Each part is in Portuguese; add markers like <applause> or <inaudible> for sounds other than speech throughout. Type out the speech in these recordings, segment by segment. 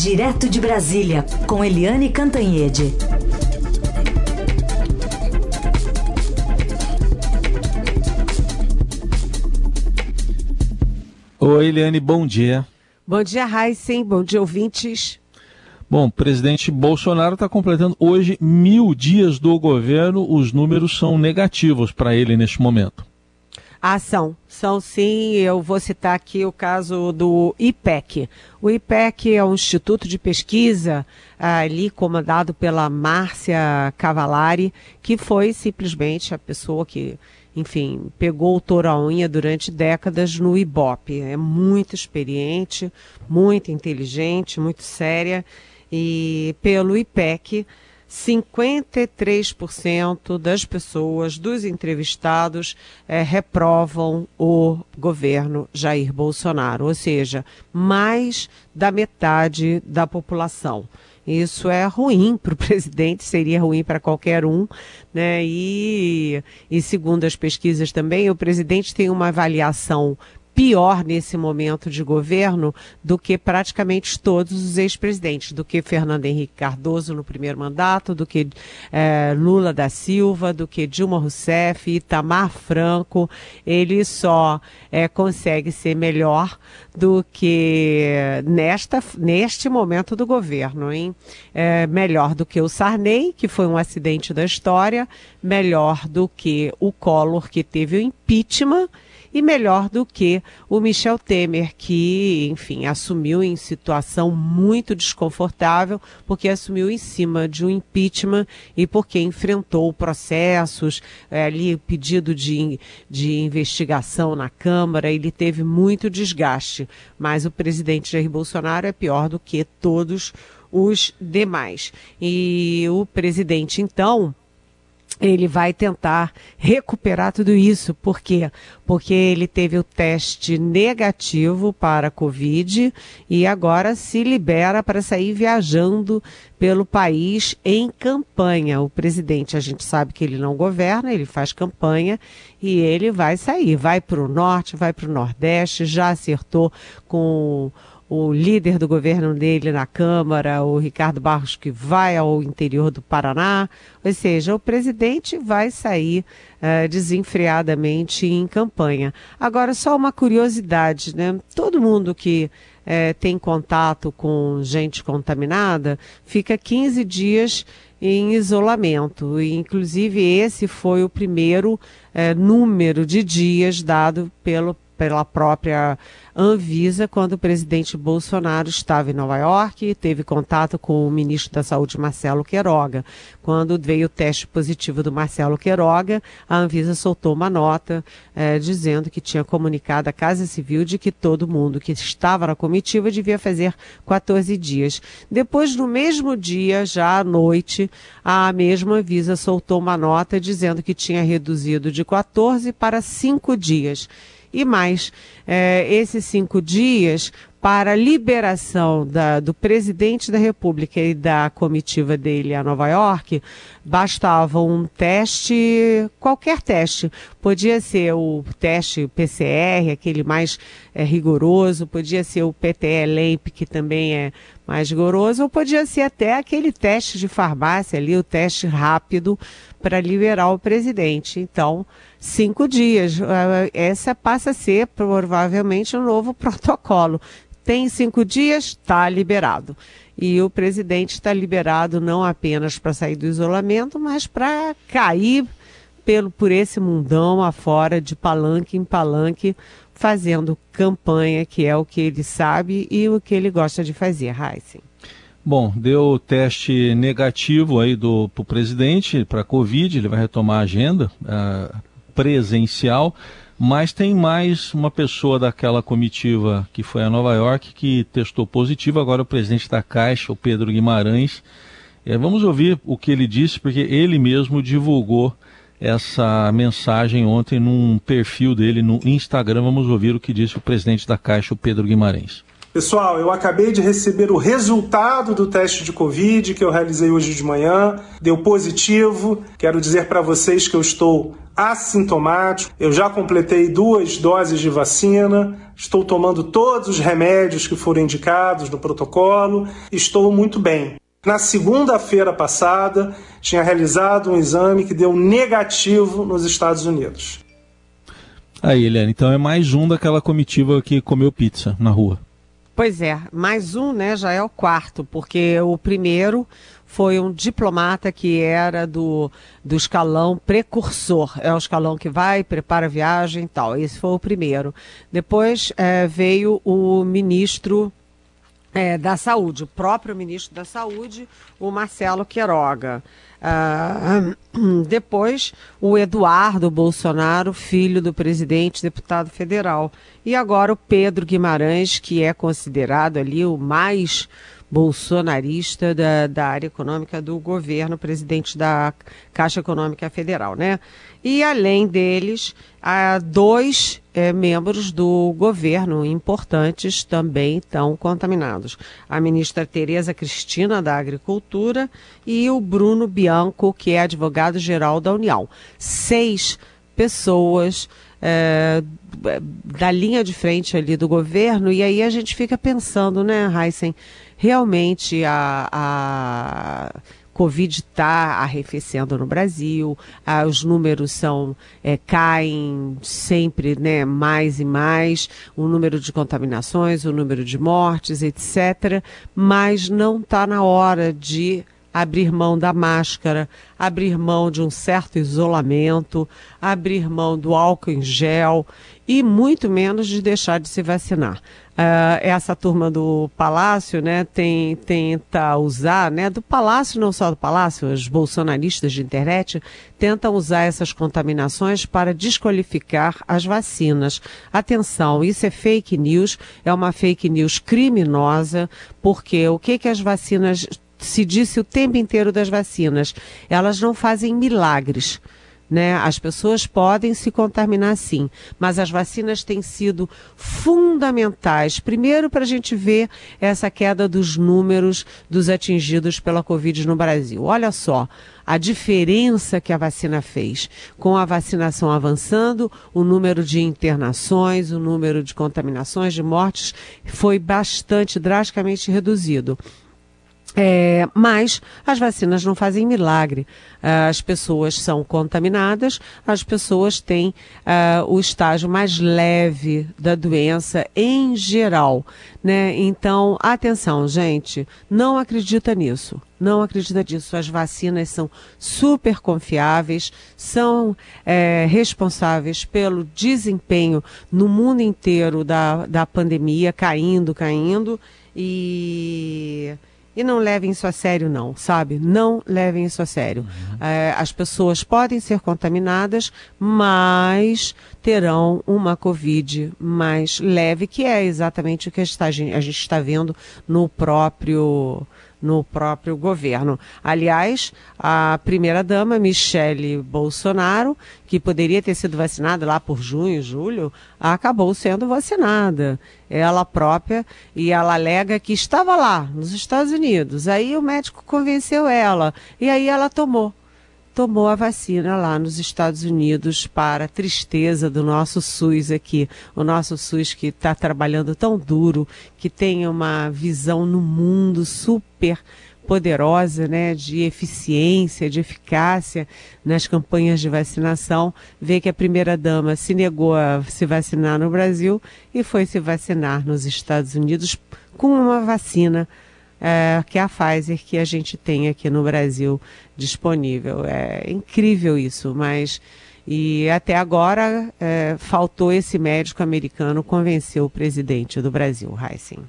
Direto de Brasília, com Eliane Cantanhede. Oi, Eliane, bom dia. Bom dia, Heisen. Bom dia, ouvintes. Bom, presidente Bolsonaro está completando hoje mil dias do governo. Os números são negativos para ele neste momento. Ah, são. São sim. Eu vou citar aqui o caso do IPEC. O IPEC é um instituto de pesquisa ah, ali comandado pela Márcia Cavalari, que foi simplesmente a pessoa que, enfim, pegou o touro à unha durante décadas no IBOP. É muito experiente, muito inteligente, muito séria e pelo IPEC, 53% das pessoas, dos entrevistados, é, reprovam o governo Jair Bolsonaro, ou seja, mais da metade da população. Isso é ruim para o <laughs> presidente, seria ruim para qualquer um, né? E, e segundo as pesquisas também, o presidente tem uma avaliação pior nesse momento de governo do que praticamente todos os ex-presidentes, do que Fernando Henrique Cardoso no primeiro mandato, do que é, Lula da Silva, do que Dilma Rousseff, Itamar Franco. Ele só é, consegue ser melhor do que nesta, neste momento do governo, hein? É, melhor do que o Sarney, que foi um acidente da história, melhor do que o Collor, que teve o impeachment e melhor do que o Michel Temer, que, enfim, assumiu em situação muito desconfortável, porque assumiu em cima de um impeachment e porque enfrentou processos, é, ali pedido de, de investigação na Câmara, ele teve muito desgaste. Mas o presidente Jair Bolsonaro é pior do que todos os demais. E o presidente, então, ele vai tentar recuperar tudo isso. Por quê? Porque ele teve o teste negativo para a Covid e agora se libera para sair viajando pelo país em campanha. O presidente, a gente sabe que ele não governa, ele faz campanha e ele vai sair. Vai para o norte, vai para o nordeste, já acertou com o líder do governo dele na Câmara, o Ricardo Barros, que vai ao interior do Paraná. Ou seja, o presidente vai sair uh, desenfreadamente em campanha. Agora, só uma curiosidade, né? Todo mundo que uh, tem contato com gente contaminada fica 15 dias em isolamento. Inclusive, esse foi o primeiro uh, número de dias dado pelo pela própria Anvisa quando o presidente Bolsonaro estava em Nova York e teve contato com o ministro da Saúde, Marcelo Queiroga. Quando veio o teste positivo do Marcelo Queiroga, a Anvisa soltou uma nota eh, dizendo que tinha comunicado à Casa Civil de que todo mundo que estava na comitiva devia fazer 14 dias. Depois, no mesmo dia, já à noite, a mesma Anvisa soltou uma nota dizendo que tinha reduzido de 14 para 5 dias e mais é, esses cinco dias para a liberação da, do presidente da República e da comitiva dele a Nova York, bastava um teste, qualquer teste. Podia ser o teste PCR, aquele mais é, rigoroso, podia ser o PTE-LEMP, que também é mais rigoroso, ou podia ser até aquele teste de farmácia ali, o teste rápido para liberar o presidente. Então, cinco dias. Ah, essa passa a ser provavelmente um novo <laughs> protocolo. Tem cinco dias, está liberado. E o presidente está liberado não apenas para sair do isolamento, mas para cair pelo, por esse mundão afora, de palanque em palanque, fazendo campanha, que é o que ele sabe e o que ele gosta de fazer, Heisen. Bom, deu teste negativo aí do pro presidente para Covid, ele vai retomar a agenda uh, presencial, mas tem mais uma pessoa daquela comitiva que foi a Nova York que testou positivo, agora o presidente da Caixa, o Pedro Guimarães. É, vamos ouvir o que ele disse, porque ele mesmo divulgou essa mensagem ontem num perfil dele no Instagram. Vamos ouvir o que disse o presidente da Caixa, o Pedro Guimarães. Pessoal, eu acabei de receber o resultado do teste de Covid que eu realizei hoje de manhã. Deu positivo. Quero dizer para vocês que eu estou assintomático. Eu já completei duas doses de vacina. Estou tomando todos os remédios que foram indicados no protocolo. Estou muito bem. Na segunda-feira passada, tinha realizado um exame que deu negativo nos Estados Unidos. Aí, Eliane, então é mais um daquela comitiva que comeu pizza na rua. Pois é, mais um, né, já é o quarto, porque o primeiro foi um diplomata que era do, do escalão precursor, é o escalão que vai, prepara a viagem e tal. Esse foi o primeiro. Depois é, veio o ministro é, da Saúde, o próprio ministro da Saúde, o Marcelo Queiroga. Ah, <clears throat> depois, o Eduardo Bolsonaro, filho do presidente, deputado federal. E agora o Pedro Guimarães, que é considerado ali o mais bolsonarista da, da área econômica do governo, presidente da Caixa Econômica Federal, né? E além deles, há dois é, membros do governo importantes também estão contaminados. A ministra Tereza Cristina da Agricultura e o Bruno Bianco, que é advogado-geral da União. Seis pessoas é, da linha de frente ali do governo, e aí a gente fica pensando, né, Heisen, realmente a, a Covid está arrefecendo no Brasil, os números são é, caem sempre né, mais e mais, o número de contaminações, o número de mortes, etc. Mas não está na hora de abrir mão da máscara, abrir mão de um certo isolamento, abrir mão do álcool em gel e muito menos de deixar de se vacinar. Uh, essa turma do Palácio, né, tem, tenta usar, né, do Palácio, não só do Palácio, os bolsonaristas de internet tentam usar essas contaminações para desqualificar as vacinas. Atenção, isso é fake news, é uma fake news criminosa, porque o que que as vacinas se disse o tempo inteiro das vacinas, elas não fazem milagres né? As pessoas podem se contaminar sim, mas as vacinas têm sido fundamentais. Primeiro, para a gente ver essa queda dos números dos atingidos pela Covid no Brasil. Olha só a diferença que a vacina fez. Com a vacinação avançando, o número de internações, o número de contaminações, de mortes foi bastante drasticamente reduzido. É, mas as vacinas não fazem milagre. As pessoas são contaminadas, as pessoas têm uh, o estágio mais leve da doença em geral. Né? Então, atenção, gente, não acredita nisso. Não acredita nisso. As vacinas são super confiáveis, são é, responsáveis pelo desempenho no mundo inteiro da, da pandemia, caindo, caindo. E e não levem isso a sério, não, sabe? Não levem isso a sério. Uhum. É, as pessoas podem ser contaminadas, mas terão uma Covid mais leve, que é exatamente o que a gente está vendo no próprio no próprio governo. Aliás, a primeira-dama, Michele Bolsonaro, que poderia ter sido vacinada lá por junho, julho, acabou sendo vacinada. Ela própria, e ela alega que estava lá, nos Estados Unidos. Aí o médico convenceu ela, e aí ela tomou tomou a vacina lá nos Estados Unidos para tristeza do nosso SUS aqui. O nosso SUS que está trabalhando tão duro, que tem uma visão no mundo super poderosa, né, de eficiência, de eficácia nas campanhas de vacinação, vê que a primeira dama se negou a se vacinar no Brasil e foi se vacinar nos Estados Unidos com uma vacina é, que é a Pfizer que a gente tem aqui no Brasil disponível. É incrível isso, mas e até agora é, faltou esse médico americano convencer o presidente do Brasil, Heissing.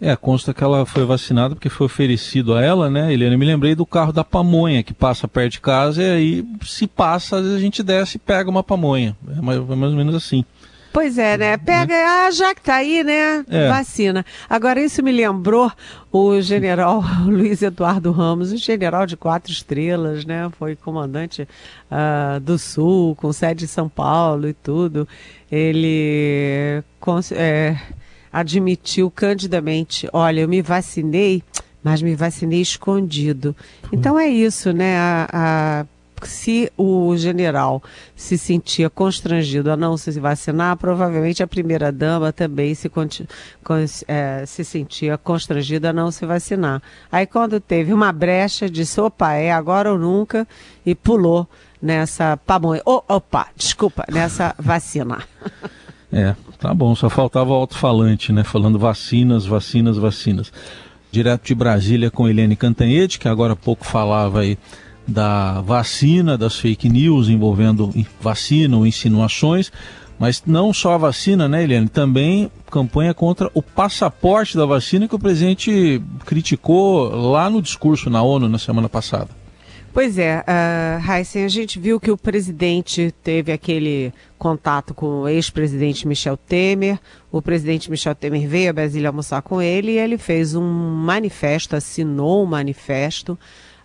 É, consta que ela foi vacinada porque foi oferecido a ela, né, Eliane? Me lembrei do carro da pamonha que passa perto de casa e aí, se passa, às vezes a gente desce e pega uma pamonha. É mais, mais ou menos assim. Pois é, né? Pega, ah, já que tá aí, né? É. Vacina. Agora, isso me lembrou o general <laughs> Luiz Eduardo Ramos, o general de quatro estrelas, né? Foi comandante uh, do Sul, com sede em São Paulo e tudo. Ele. É, admitiu candidamente: olha, eu me vacinei, mas me vacinei escondido. Então é isso, né? A, a se o general se sentia constrangido a não se vacinar, provavelmente a primeira-dama também se, é, se sentia constrangida a não se vacinar. Aí, quando teve uma brecha, disse: opa, é agora ou nunca, e pulou nessa pamonha. Oh, opa, desculpa, nessa vacina. É, tá bom, só faltava o alto-falante, né? Falando vacinas, vacinas, vacinas. Direto de Brasília com Helene Cantanhede, que agora há pouco falava aí da vacina, das fake news envolvendo vacina ou insinuações, mas não só a vacina, né, Eliane? Também campanha contra o passaporte da vacina que o presidente criticou lá no discurso na ONU na semana passada. Pois é, uh, a gente viu que o presidente teve aquele contato com o ex-presidente Michel Temer. O presidente Michel Temer veio a Brasília almoçar com ele e ele fez um manifesto, assinou um manifesto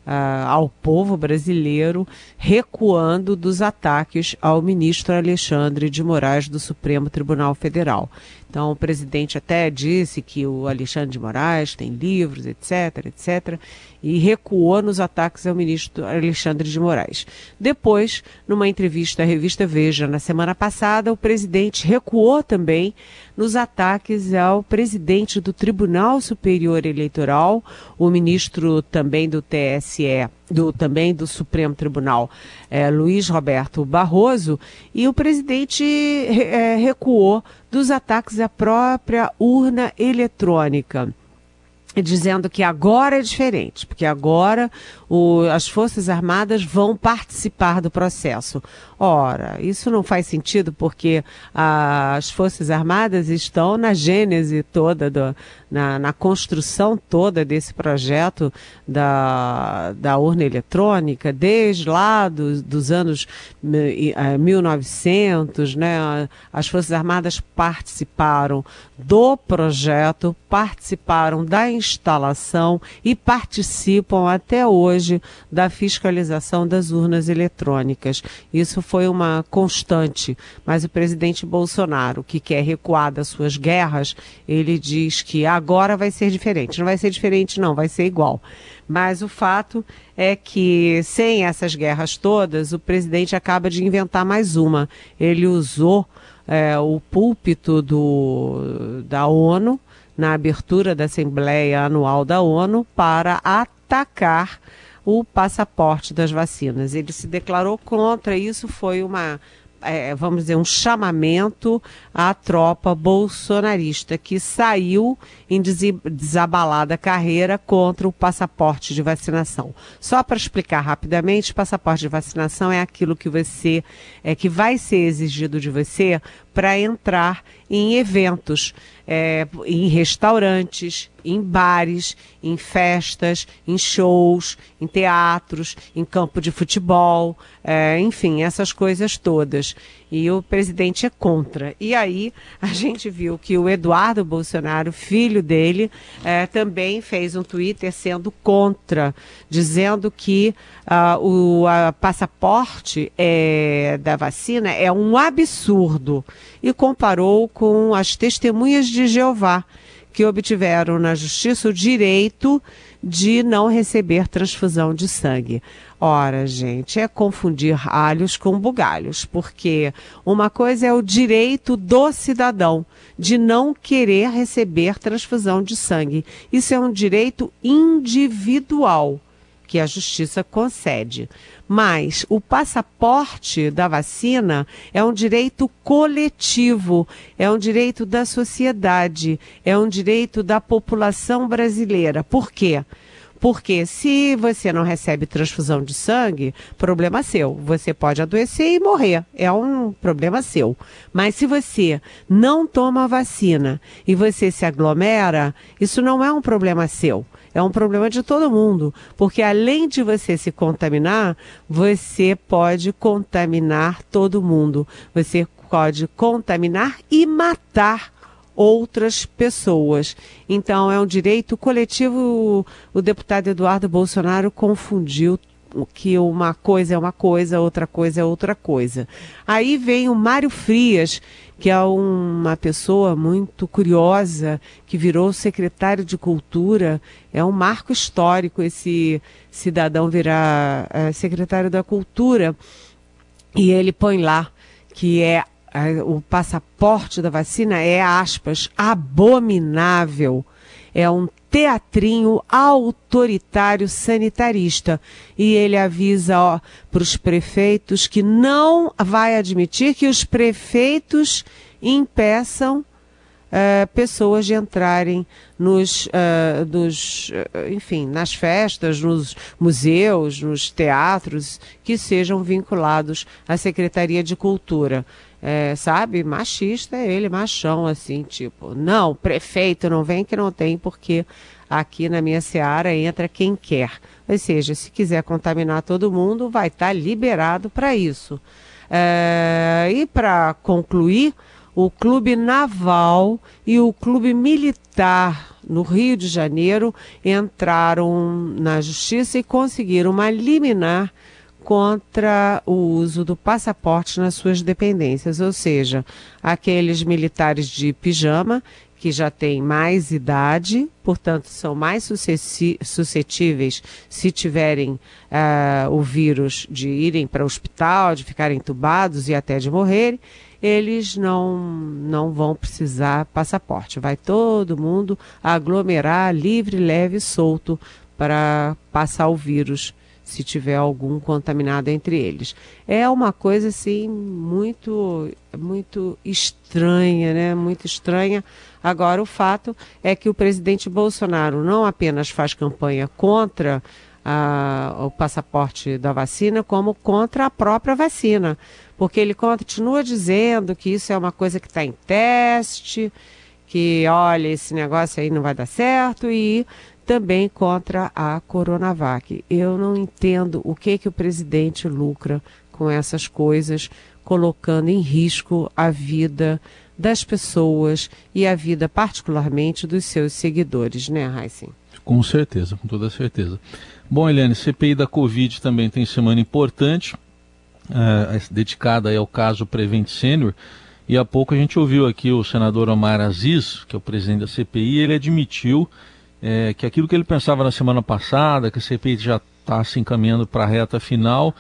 uh, ao povo brasileiro, recuando dos ataques ao ministro Alexandre de Moraes do Supremo Tribunal Federal. Então, o presidente até disse que o Alexandre de Moraes tem livros, etc., etc., e recuou nos ataques ao ministro Alexandre de Moraes. Depois, numa entrevista à revista Veja na semana passada, o presidente recuou também nos ataques ao presidente do Tribunal Superior Eleitoral, o ministro também do TSE, do, também do Supremo Tribunal, é, Luiz Roberto Barroso, e o presidente é, recuou dos ataques à própria urna eletrônica dizendo que agora é diferente, porque agora o, as Forças Armadas vão participar do processo. Ora, isso não faz sentido porque ah, as Forças Armadas estão na gênese toda, do, na, na, construção toda desse projeto da, da urna eletrônica, desde lá do, dos anos 1900, né? As Forças Armadas participaram do projeto, participaram da instalação e participam até hoje da fiscalização das urnas eletrônicas. Isso foi uma constante, mas o presidente Bolsonaro, que quer recuar das suas guerras, ele diz que agora vai ser diferente. Não vai ser diferente, não, vai ser igual. Mas o fato é que, sem essas guerras todas, o presidente acaba de inventar mais uma. Ele usou é, o púlpito do, da ONU, na abertura da Assembleia Anual da ONU, para atacar o passaporte das vacinas. Ele se declarou contra, isso foi uma é, vamos dizer, um chamamento à tropa bolsonarista que saiu em desabalada carreira contra o passaporte de vacinação. Só para explicar rapidamente, passaporte de vacinação é aquilo que você é que vai ser exigido de você para entrar em eventos, é, em restaurantes, em bares, em festas, em shows, em teatros, em campo de futebol, é, enfim, essas coisas todas. E o presidente é contra. E aí a <laughs> gente viu que o Eduardo Bolsonaro, filho dele, é, também fez um Twitter sendo contra, dizendo que uh, o passaporte é, da vacina é um absurdo. E comparou com as testemunhas de Jeová que obtiveram na justiça o direito de não receber transfusão de sangue. Ora, gente, é confundir alhos com bugalhos, porque uma coisa é o direito do cidadão de não querer receber transfusão de sangue. Isso é um direito individual que a justiça concede. Mas o passaporte da vacina é um direito coletivo, é um direito da sociedade, é um direito da população brasileira. Por quê? Porque se você não recebe transfusão de sangue, problema seu. Você pode adoecer e morrer. É um problema seu. Mas se você não toma vacina e você se aglomera, isso não é um problema seu é um problema de todo mundo, porque além de você se contaminar, você pode contaminar todo mundo. Você pode contaminar e matar outras pessoas. Então, é um direito coletivo. O, deputado Eduardo Bolsonaro confundiu que uma coisa é uma coisa, outra coisa é outra coisa. Aí vem o Mário Frias, que é uma pessoa muito curiosa, que virou secretário de Cultura. É um marco histórico esse cidadão virar é, secretário da Cultura. E ele põe lá que é, é o passaporte da vacina é, aspas, abominável. É um teatrinho autoritário sanitarista. E ele avisa para os prefeitos que não vai admitir que os prefeitos impeçam Uh, pessoas de entrarem nos, uh, nos uh, enfim, nas festas, nos museus, nos teatros que sejam vinculados à Secretaria de Cultura é, sabe, machista é ele, machão, assim, tipo, não, prefeito não vem que não tem, porque aqui na minha seara entra quem quer. Ou seja, se quiser contaminar todo mundo, vai estar tá liberado para isso. É, e para concluir, o Clube Naval e o Clube Militar no Rio de Janeiro entraram na justiça e conseguiram uma liminar contra o uso do passaporte nas suas dependências, ou seja, aqueles militares de pijama que já têm mais idade, portanto são mais suscetíveis se tiverem uh, o vírus de irem para o hospital, de ficarem entubados e até de morrer, eles não, não vão precisar passaporte. Vai todo mundo aglomerar livre, leve e solto para passar o vírus se tiver algum contaminado entre eles. É uma coisa assim muito muito estranha, né? Muito estranha. Agora o fato é que o presidente Bolsonaro não apenas faz campanha contra a, o passaporte da vacina, como contra a própria vacina, porque ele continua dizendo que isso é uma coisa que está em teste, que olha esse negócio aí não vai dar certo e também contra a Coronavac. Eu não entendo o que que o presidente lucra com essas coisas, colocando em risco a vida das pessoas e a vida particularmente dos seus seguidores, né, Heisen? Com certeza, com toda certeza. Bom, Eliane, CPI da Covid também tem semana importante, é, dedicada ao caso Prevent Senior. E há pouco a gente ouviu aqui o senador Omar Aziz, que é o presidente da CPI, ele admitiu é, que aquilo que ele pensava na semana passada, que a CPI já está se encaminhando para a reta final,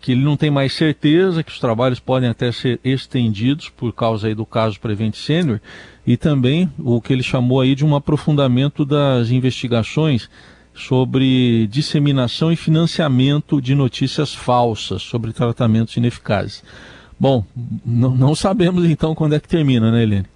que ele não tem mais certeza, que os trabalhos podem até ser estendidos por causa aí do caso Prevent Senior, e também o que ele chamou aí de um aprofundamento das investigações sobre disseminação e financiamento de notícias falsas sobre tratamentos ineficazes. Bom, não sabemos então quando é que termina, né, Helene?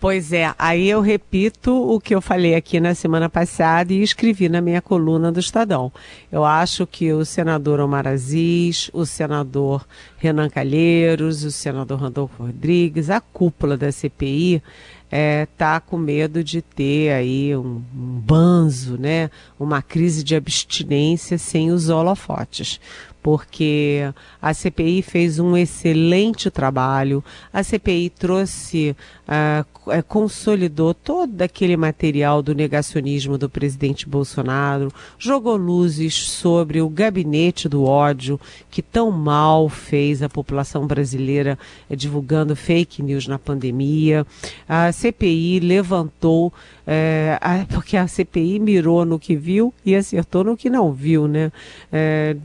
Pois é, aí eu repito o que eu falei aqui na semana passada e escrevi na minha coluna do Estadão. Eu acho que o senador Omar Aziz, o senador Renan Calheiros, o senador Randolfo Rodrigues, a cúpula da CPI, é, tá com medo de ter aí um, um banzo, né? Uma crise de abstinência sem os holofotes porque a CPI fez um excelente trabalho, a CPI trouxe, uh, consolidou todo aquele material do negacionismo do presidente Bolsonaro, jogou luzes sobre o gabinete do ódio que tão mal fez a população brasileira eh, divulgando fake news na pandemia. A CPI levantou é, a, <laughs> porque a CPI mirou no que viu e acertou no que não viu, né? É,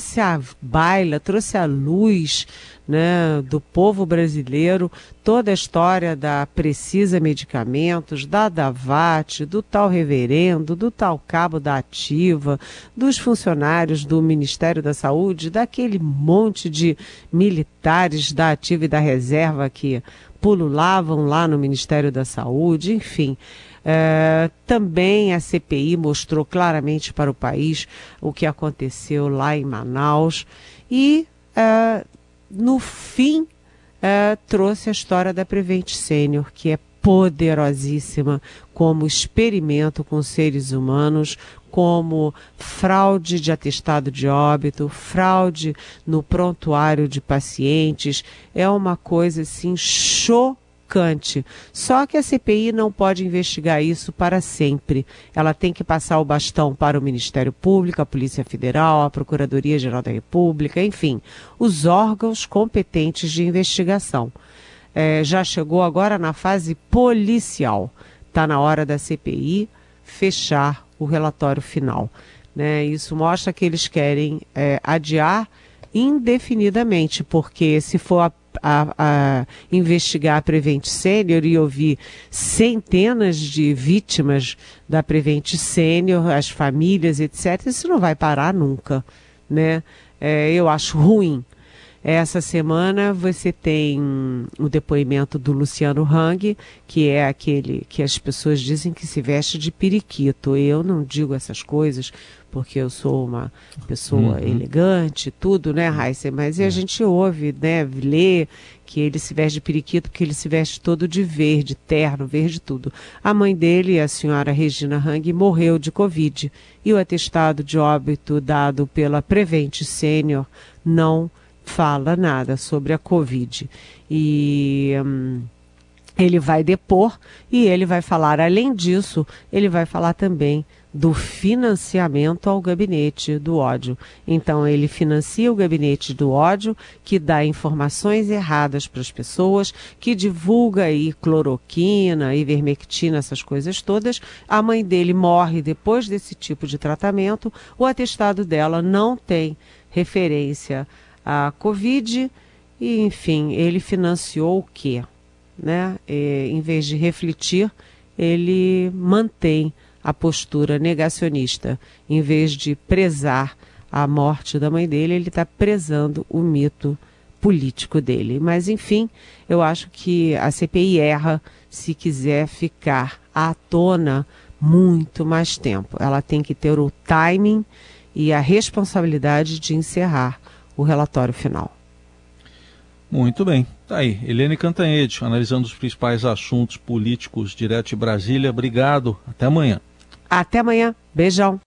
trouxe a baila, trouxe a luz né, do povo brasileiro toda a história da Precisa Medicamentos, da Davat, do tal reverendo, do tal cabo da Ativa, dos funcionários do Ministério da Saúde, daquele monte de militares da Ativa e da Reserva que pululavam lá no Ministério da Saúde, enfim. É, também a CPI mostrou claramente para o país o que aconteceu lá em Manaus e, é, no fim, é, trouxe a história da Prevent Senior, que é poderosíssima como experimento com seres humanos, como fraude de atestado de óbito, fraude no prontuário de pacientes. É uma coisa assim chocante chocante. Só que a CPI não pode investigar isso para sempre. Ela tem que passar o bastão para o Ministério Público, a Polícia Federal, a Procuradoria-Geral da República, enfim, os órgãos competentes de investigação. É, já chegou agora na fase policial. Está na hora da CPI fechar o relatório final. Né? Isso mostra que eles querem é, adiar indefinidamente, porque se for a, a, investigar a Prevent Sênior e ouvir centenas de vítimas da Prevent Sênior, as famílias, etc., isso não vai parar nunca. Né? É, eu acho ruim. Essa semana você tem o depoimento do Luciano Hang, que é aquele que as pessoas dizem que se veste de periquito. Eu não digo essas coisas porque eu sou uma pessoa uhum. elegante, tudo, né, Raíssa? Mas é. a gente ouve, né, lê que ele se veste de periquito porque ele se veste todo de verde, terno, verde tudo. A mãe dele, a senhora Regina Hang, morreu de Covid e o atestado de óbito dado pela Prevent Sênior não fala nada sobre a Covid. E hum, ele vai depor e ele vai falar, além disso, ele vai falar também do financiamento ao gabinete do ódio. Então, ele financia o gabinete do ódio, que dá informações erradas para as pessoas, que divulga aí cloroquina, ivermectina, essas coisas todas. A mãe dele morre depois desse tipo de tratamento. O atestado dela não tem referência a Covid e, enfim, ele financiou o quê? Né? E, em vez de refletir, ele mantém a postura negacionista. Em vez de prezar a morte da mãe dele, ele está prezando o mito político dele. Mas, enfim, eu acho que a CPI erra se quiser ficar à tona muito mais tempo. Ela tem que ter o timing e a responsabilidade de encerrar o relatório final. Muito bem. Tá aí. Helene Cantanhede, analisando os principais assuntos políticos direto de Brasília. Obrigado. Até amanhã. Até amanhã. Beijão.